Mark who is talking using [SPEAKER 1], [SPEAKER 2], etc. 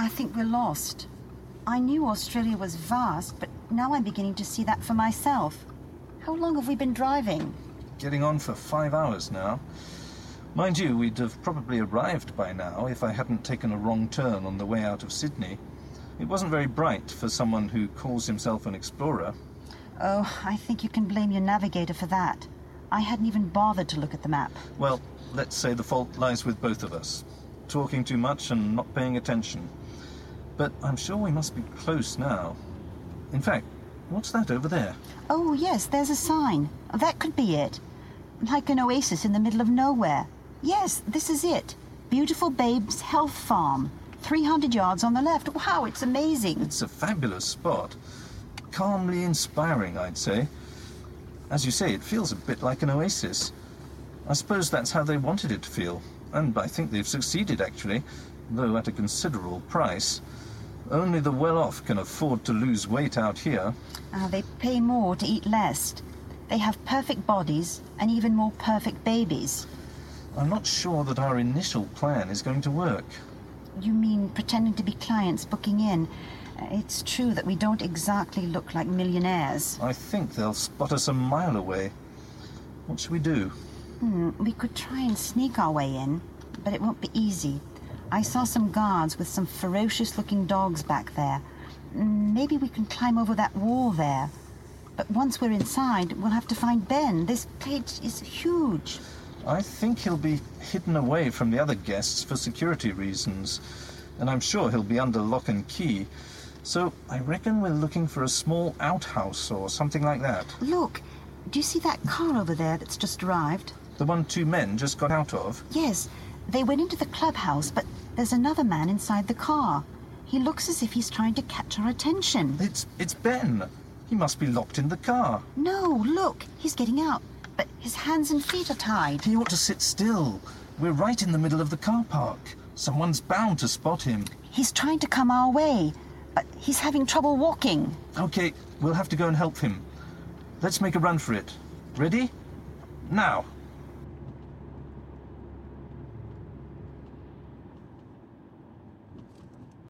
[SPEAKER 1] I think we're lost. I knew Australia was vast, but now I'm beginning to see that for myself. How long have we been driving?
[SPEAKER 2] Getting on for five hours now. Mind you, we'd have probably arrived by now if I hadn't taken a wrong turn on the way out of Sydney. It wasn't very bright for someone who calls himself an explorer.
[SPEAKER 1] Oh, I think you can blame your navigator for that. I hadn't even bothered to look at the map.
[SPEAKER 2] Well, let's say the fault lies with both of us. Talking too much and not paying attention. But I'm sure we must be close now. In fact, what's that over there?
[SPEAKER 1] Oh, yes, there's a sign. That could be it. Like an oasis in the middle of nowhere. Yes, this is it. Beautiful Babes Health Farm. 300 yards on the left. Wow, it's amazing.
[SPEAKER 2] It's a fabulous spot. Calmly inspiring, I'd say. As you say, it feels a bit like an oasis. I suppose that's how they wanted it to feel. And I think they've succeeded, actually, though at a considerable price. Only the well-off can afford to lose weight out here.
[SPEAKER 1] Uh, they pay more to eat less. They have perfect bodies and even more perfect babies.
[SPEAKER 2] I'm not sure that our initial plan is going to work.
[SPEAKER 1] You mean pretending to be clients booking in? It's true that we don't exactly look like millionaires.
[SPEAKER 2] I think they'll spot us a mile away. What should we do?
[SPEAKER 1] Hmm, we could try and sneak our way in, but it won't be easy. I saw some guards with some ferocious looking dogs back there. Maybe we can climb over that wall there. But once we're inside, we'll have to find Ben. This place is huge.
[SPEAKER 2] I think he'll be hidden away from the other guests for security reasons, and I'm sure he'll be under lock and key. So I reckon we're looking for a small outhouse or something like that.
[SPEAKER 1] Look, do you see that car over there that's just arrived?
[SPEAKER 2] The one two men just got out of.
[SPEAKER 1] Yes, they went into the clubhouse, but there's another man inside the car. He looks as if he's trying to catch our attention.
[SPEAKER 2] It's it's Ben. He must be locked in the car.
[SPEAKER 1] No, look, he's getting out, but his hands and feet are tied.
[SPEAKER 2] He ought to sit still. We're right in the middle of the car park. Someone's bound to spot him.
[SPEAKER 1] He's trying to come our way, but he's having trouble walking.
[SPEAKER 2] Okay, we'll have to go and help him. Let's make a run for it. Ready? Now.